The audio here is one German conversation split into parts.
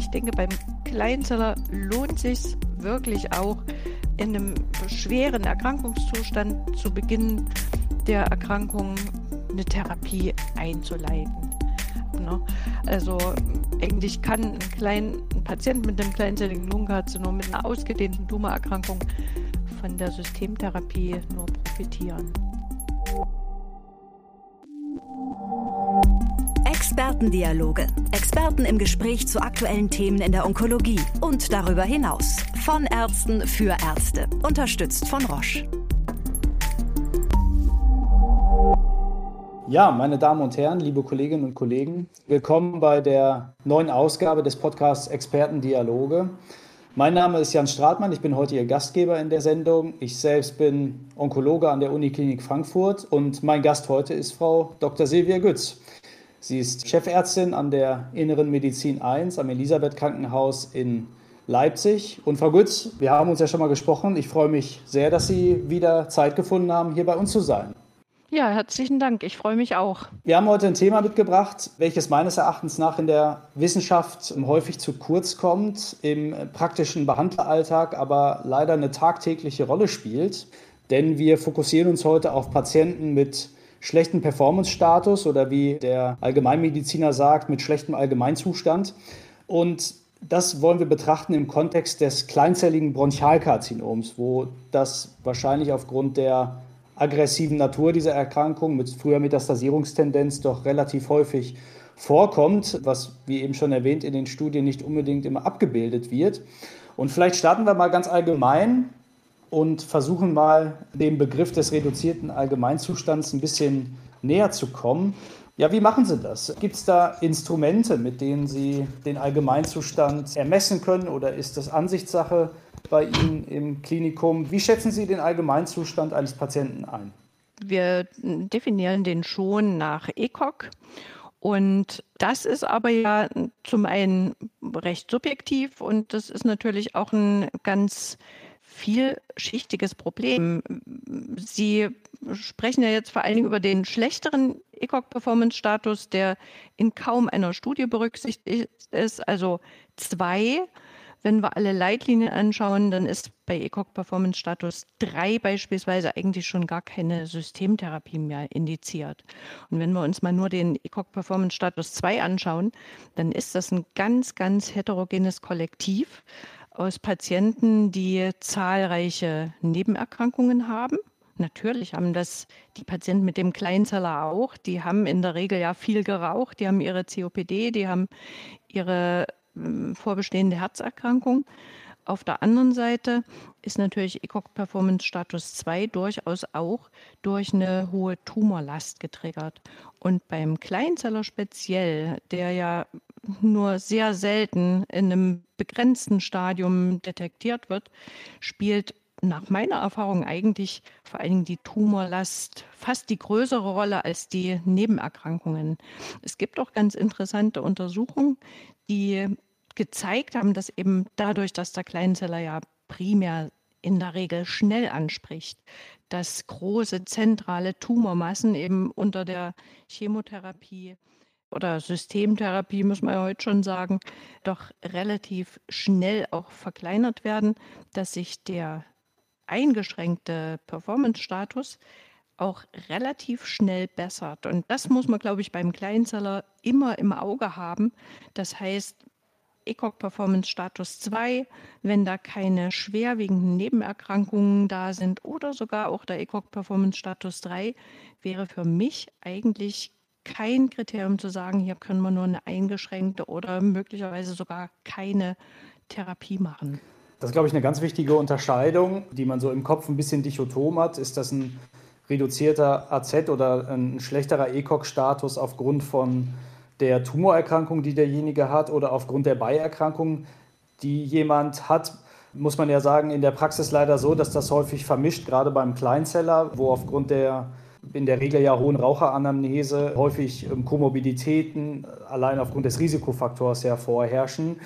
ich denke, beim Kleinzeller lohnt sich wirklich auch in einem schweren Erkrankungszustand zu Beginn der Erkrankung eine Therapie einzuleiten. Ne? Also eigentlich kann ein, klein, ein Patient mit einem kleinzelligen Lungenkarzinom mit einer ausgedehnten Tumorerkrankung von der Systemtherapie nur profitieren. Expertendialoge. Experten im Gespräch zu aktuellen Themen in der Onkologie und darüber hinaus. Von Ärzten für Ärzte. Unterstützt von Roche. Ja, meine Damen und Herren, liebe Kolleginnen und Kollegen, willkommen bei der neuen Ausgabe des Podcasts Expertendialoge. Mein Name ist Jan Stratmann, ich bin heute Ihr Gastgeber in der Sendung. Ich selbst bin Onkologe an der Uniklinik Frankfurt und mein Gast heute ist Frau Dr. Silvia Gütz. Sie ist Chefärztin an der Inneren Medizin 1 am Elisabeth Krankenhaus in Leipzig. Und Frau Gütz, wir haben uns ja schon mal gesprochen. Ich freue mich sehr, dass Sie wieder Zeit gefunden haben, hier bei uns zu sein. Ja, herzlichen Dank. Ich freue mich auch. Wir haben heute ein Thema mitgebracht, welches meines Erachtens nach in der Wissenschaft häufig zu kurz kommt, im praktischen Behandleralltag aber leider eine tagtägliche Rolle spielt. Denn wir fokussieren uns heute auf Patienten mit schlechtem Performance-Status oder wie der Allgemeinmediziner sagt, mit schlechtem Allgemeinzustand. Und das wollen wir betrachten im Kontext des kleinzelligen Bronchialkarzinoms, wo das wahrscheinlich aufgrund der aggressiven Natur dieser Erkrankung mit früher Metastasierungstendenz doch relativ häufig vorkommt, was wie eben schon erwähnt in den Studien nicht unbedingt immer abgebildet wird. Und vielleicht starten wir mal ganz allgemein und versuchen mal dem Begriff des reduzierten Allgemeinzustands ein bisschen näher zu kommen. Ja, wie machen Sie das? Gibt es da Instrumente, mit denen Sie den Allgemeinzustand ermessen können oder ist das Ansichtssache? bei Ihnen im Klinikum. Wie schätzen Sie den Allgemeinzustand eines Patienten ein? Wir definieren den schon nach ECOG. Und das ist aber ja zum einen recht subjektiv und das ist natürlich auch ein ganz vielschichtiges Problem. Sie sprechen ja jetzt vor allen Dingen über den schlechteren ECOG-Performance-Status, der in kaum einer Studie berücksichtigt ist, also zwei wenn wir alle Leitlinien anschauen, dann ist bei ECOG Performance Status 3 beispielsweise eigentlich schon gar keine Systemtherapie mehr indiziert. Und wenn wir uns mal nur den ECOG Performance Status 2 anschauen, dann ist das ein ganz, ganz heterogenes Kollektiv aus Patienten, die zahlreiche Nebenerkrankungen haben. Natürlich haben das die Patienten mit dem Kleinzeller auch. Die haben in der Regel ja viel geraucht, die haben ihre COPD, die haben ihre ähm, vorbestehende Herzerkrankung. Auf der anderen Seite ist natürlich ECOG Performance Status 2 durchaus auch durch eine hohe Tumorlast getriggert. Und beim Kleinzeller speziell, der ja nur sehr selten in einem begrenzten Stadium detektiert wird, spielt nach meiner Erfahrung eigentlich vor allen Dingen die Tumorlast fast die größere Rolle als die Nebenerkrankungen. Es gibt auch ganz interessante Untersuchungen, die gezeigt haben, dass eben dadurch, dass der Kleinzeller ja primär in der Regel schnell anspricht, dass große zentrale Tumormassen eben unter der Chemotherapie oder Systemtherapie, muss man ja heute schon sagen, doch relativ schnell auch verkleinert werden, dass sich der eingeschränkte Performance-Status auch relativ schnell bessert. Und das muss man, glaube ich, beim Kleinzeller immer im Auge haben. Das heißt, ECOG Performance Status 2, wenn da keine schwerwiegenden Nebenerkrankungen da sind oder sogar auch der ECOG Performance Status 3, wäre für mich eigentlich kein Kriterium zu sagen, hier können wir nur eine eingeschränkte oder möglicherweise sogar keine Therapie machen. Das ist, glaube ich, eine ganz wichtige Unterscheidung, die man so im Kopf ein bisschen dichotom hat. Ist das ein reduzierter AZ oder ein schlechterer ECOG-Status aufgrund von der Tumorerkrankung, die derjenige hat oder aufgrund der Beierkrankung, die jemand hat? Muss man ja sagen, in der Praxis leider so, dass das häufig vermischt, gerade beim Kleinzeller, wo aufgrund der in der Regel ja hohen Raucheranamnese häufig ähm, Komorbiditäten allein aufgrund des Risikofaktors ja vorherrschen.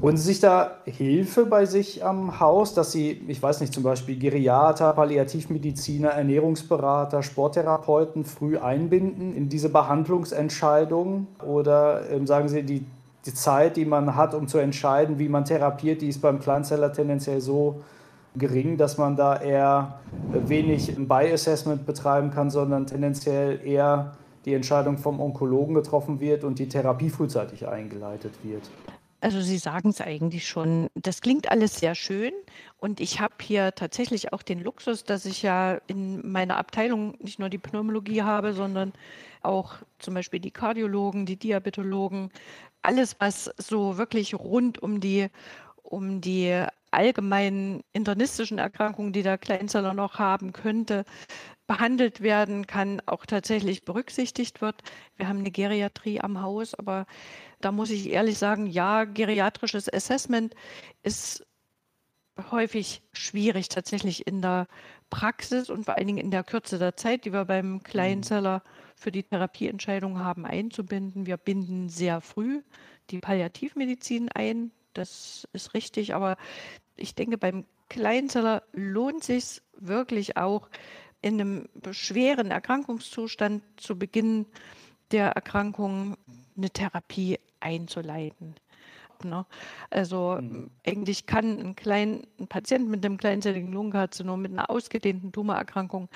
Holen Sie sich da Hilfe bei sich am Haus, dass Sie, ich weiß nicht, zum Beispiel Geriater, Palliativmediziner, Ernährungsberater, Sporttherapeuten früh einbinden in diese Behandlungsentscheidung? Oder ähm, sagen Sie, die, die Zeit, die man hat, um zu entscheiden, wie man therapiert, die ist beim Kleinzeller tendenziell so gering, dass man da eher wenig ein By-Assessment betreiben kann, sondern tendenziell eher die Entscheidung vom Onkologen getroffen wird und die Therapie frühzeitig eingeleitet wird. Also Sie sagen es eigentlich schon. Das klingt alles sehr schön und ich habe hier tatsächlich auch den Luxus, dass ich ja in meiner Abteilung nicht nur die Pneumologie habe, sondern auch zum Beispiel die Kardiologen, die Diabetologen, alles, was so wirklich rund um die, um die allgemeinen internistischen Erkrankungen, die der Kleinzeller noch haben könnte, behandelt werden kann, auch tatsächlich berücksichtigt wird. Wir haben eine Geriatrie am Haus, aber da muss ich ehrlich sagen, ja, geriatrisches Assessment ist häufig schwierig tatsächlich in der Praxis und vor allen Dingen in der Kürze der Zeit, die wir beim Kleinzeller für die Therapieentscheidung haben, einzubinden. Wir binden sehr früh die Palliativmedizin ein. Das ist richtig, aber ich denke, beim Kleinzeller lohnt sich wirklich auch, in einem schweren Erkrankungszustand zu Beginn der Erkrankung eine Therapie einzuleiten. Ne? Also mhm. eigentlich kann ein, klein, ein Patient mit einem kleinzelligen Lungenkarzinom mit einer ausgedehnten Tumorerkrankung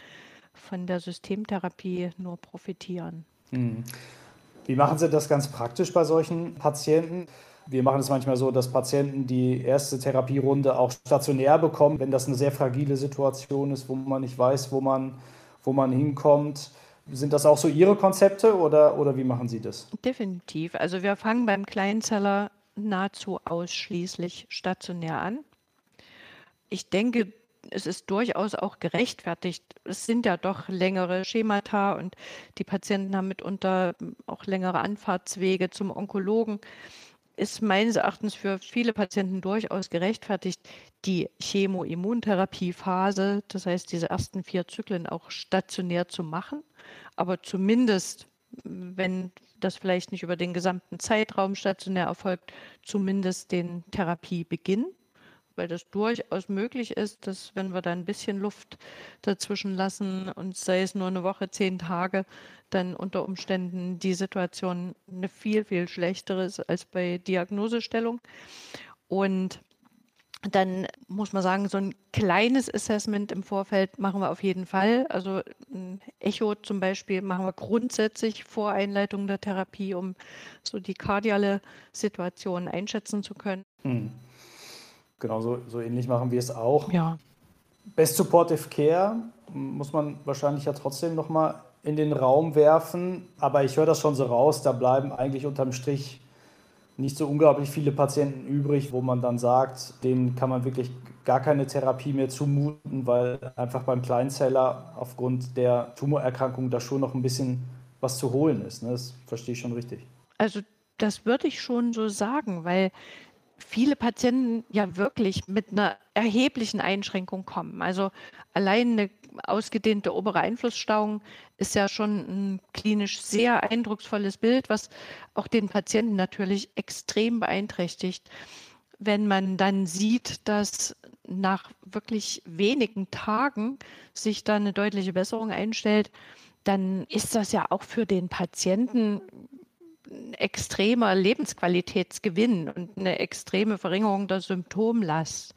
von der Systemtherapie nur profitieren. Mhm. Wie machen Sie das ganz praktisch bei solchen Patienten? Wir machen es manchmal so, dass Patienten die erste Therapierunde auch stationär bekommen, wenn das eine sehr fragile Situation ist, wo man nicht weiß, wo man, wo man hinkommt. Sind das auch so Ihre Konzepte oder, oder wie machen Sie das? Definitiv. Also wir fangen beim Kleinzeller nahezu ausschließlich stationär an. Ich denke, es ist durchaus auch gerechtfertigt. Es sind ja doch längere Schemata und die Patienten haben mitunter auch längere Anfahrtswege zum Onkologen ist meines Erachtens für viele Patienten durchaus gerechtfertigt, die Chemoimmuntherapiephase, das heißt diese ersten vier Zyklen auch stationär zu machen. Aber zumindest, wenn das vielleicht nicht über den gesamten Zeitraum stationär erfolgt, zumindest den Therapiebeginn weil das durchaus möglich ist, dass wenn wir da ein bisschen Luft dazwischen lassen und sei es nur eine Woche, zehn Tage, dann unter Umständen die Situation eine viel, viel schlechtere ist als bei Diagnosestellung. Und dann muss man sagen, so ein kleines Assessment im Vorfeld machen wir auf jeden Fall. Also ein Echo zum Beispiel machen wir grundsätzlich vor Einleitung der Therapie, um so die kardiale Situation einschätzen zu können. Hm. Genau, so, so ähnlich machen wir es auch. Ja. Best Supportive Care muss man wahrscheinlich ja trotzdem nochmal in den Raum werfen, aber ich höre das schon so raus, da bleiben eigentlich unterm Strich nicht so unglaublich viele Patienten übrig, wo man dann sagt, denen kann man wirklich gar keine Therapie mehr zumuten, weil einfach beim Kleinzeller aufgrund der Tumorerkrankung da schon noch ein bisschen was zu holen ist. Ne? Das verstehe ich schon richtig. Also das würde ich schon so sagen, weil viele Patienten ja wirklich mit einer erheblichen Einschränkung kommen. Also allein eine ausgedehnte obere Einflussstauung ist ja schon ein klinisch sehr eindrucksvolles Bild, was auch den Patienten natürlich extrem beeinträchtigt. Wenn man dann sieht, dass nach wirklich wenigen Tagen sich da eine deutliche Besserung einstellt, dann ist das ja auch für den Patienten extremer Lebensqualitätsgewinn und eine extreme Verringerung der Symptomlast.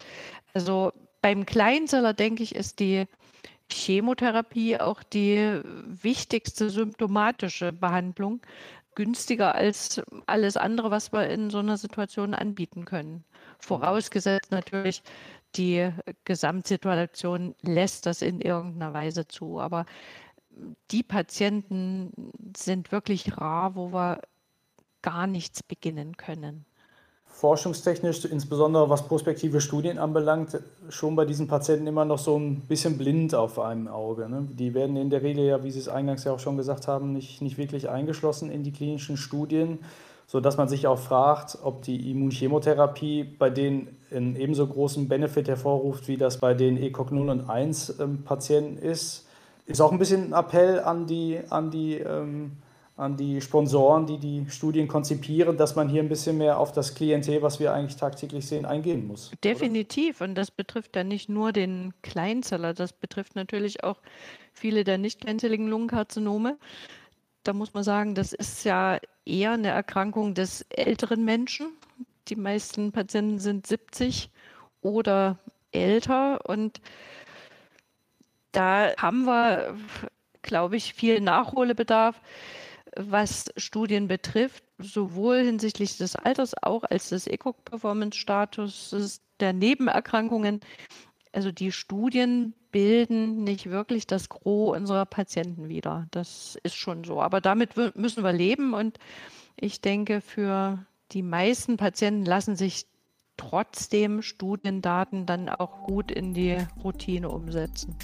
Also beim Kleinzeller, denke ich, ist die Chemotherapie auch die wichtigste symptomatische Behandlung, günstiger als alles andere, was wir in so einer Situation anbieten können. Vorausgesetzt natürlich, die Gesamtsituation lässt das in irgendeiner Weise zu. Aber die Patienten sind wirklich rar, wo wir gar nichts beginnen können. Forschungstechnisch, insbesondere was prospektive Studien anbelangt, schon bei diesen Patienten immer noch so ein bisschen blind auf einem Auge. Ne? Die werden in der Regel ja, wie Sie es eingangs ja auch schon gesagt haben, nicht, nicht wirklich eingeschlossen in die klinischen Studien, sodass man sich auch fragt, ob die Immunchemotherapie bei denen einen ebenso großen Benefit hervorruft, wie das bei den ECOG 0 und 1 ähm, Patienten ist. Ist auch ein bisschen ein Appell an die, an die ähm, an die Sponsoren, die die Studien konzipieren, dass man hier ein bisschen mehr auf das Klientel, was wir eigentlich tagtäglich sehen, eingehen muss. Definitiv. Oder? Und das betrifft ja nicht nur den Kleinzeller, das betrifft natürlich auch viele der nicht kleinzelligen Lungenkarzinome. da muss man sagen, das ist ja eher eine Erkrankung des älteren Menschen. Die meisten Patienten sind 70 oder älter und da haben wir, glaube ich, viel Nachholbedarf, was Studien betrifft, sowohl hinsichtlich des Alters auch als des ECOG-Performance-Status der Nebenerkrankungen. Also die Studien bilden nicht wirklich das Gros unserer Patienten wieder. Das ist schon so. Aber damit müssen wir leben und ich denke, für die meisten Patienten lassen sich trotzdem Studiendaten dann auch gut in die Routine umsetzen.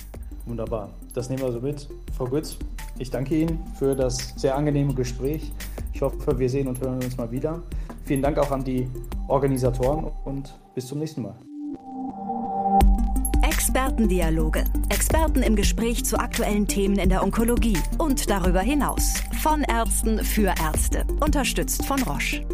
Wunderbar. Das nehmen wir so mit. Frau Götz, ich danke Ihnen für das sehr angenehme Gespräch. Ich hoffe, wir sehen und hören uns mal wieder. Vielen Dank auch an die Organisatoren und bis zum nächsten Mal. Expertendialoge. Experten im Gespräch zu aktuellen Themen in der Onkologie und darüber hinaus. Von Ärzten für Ärzte. Unterstützt von Roche.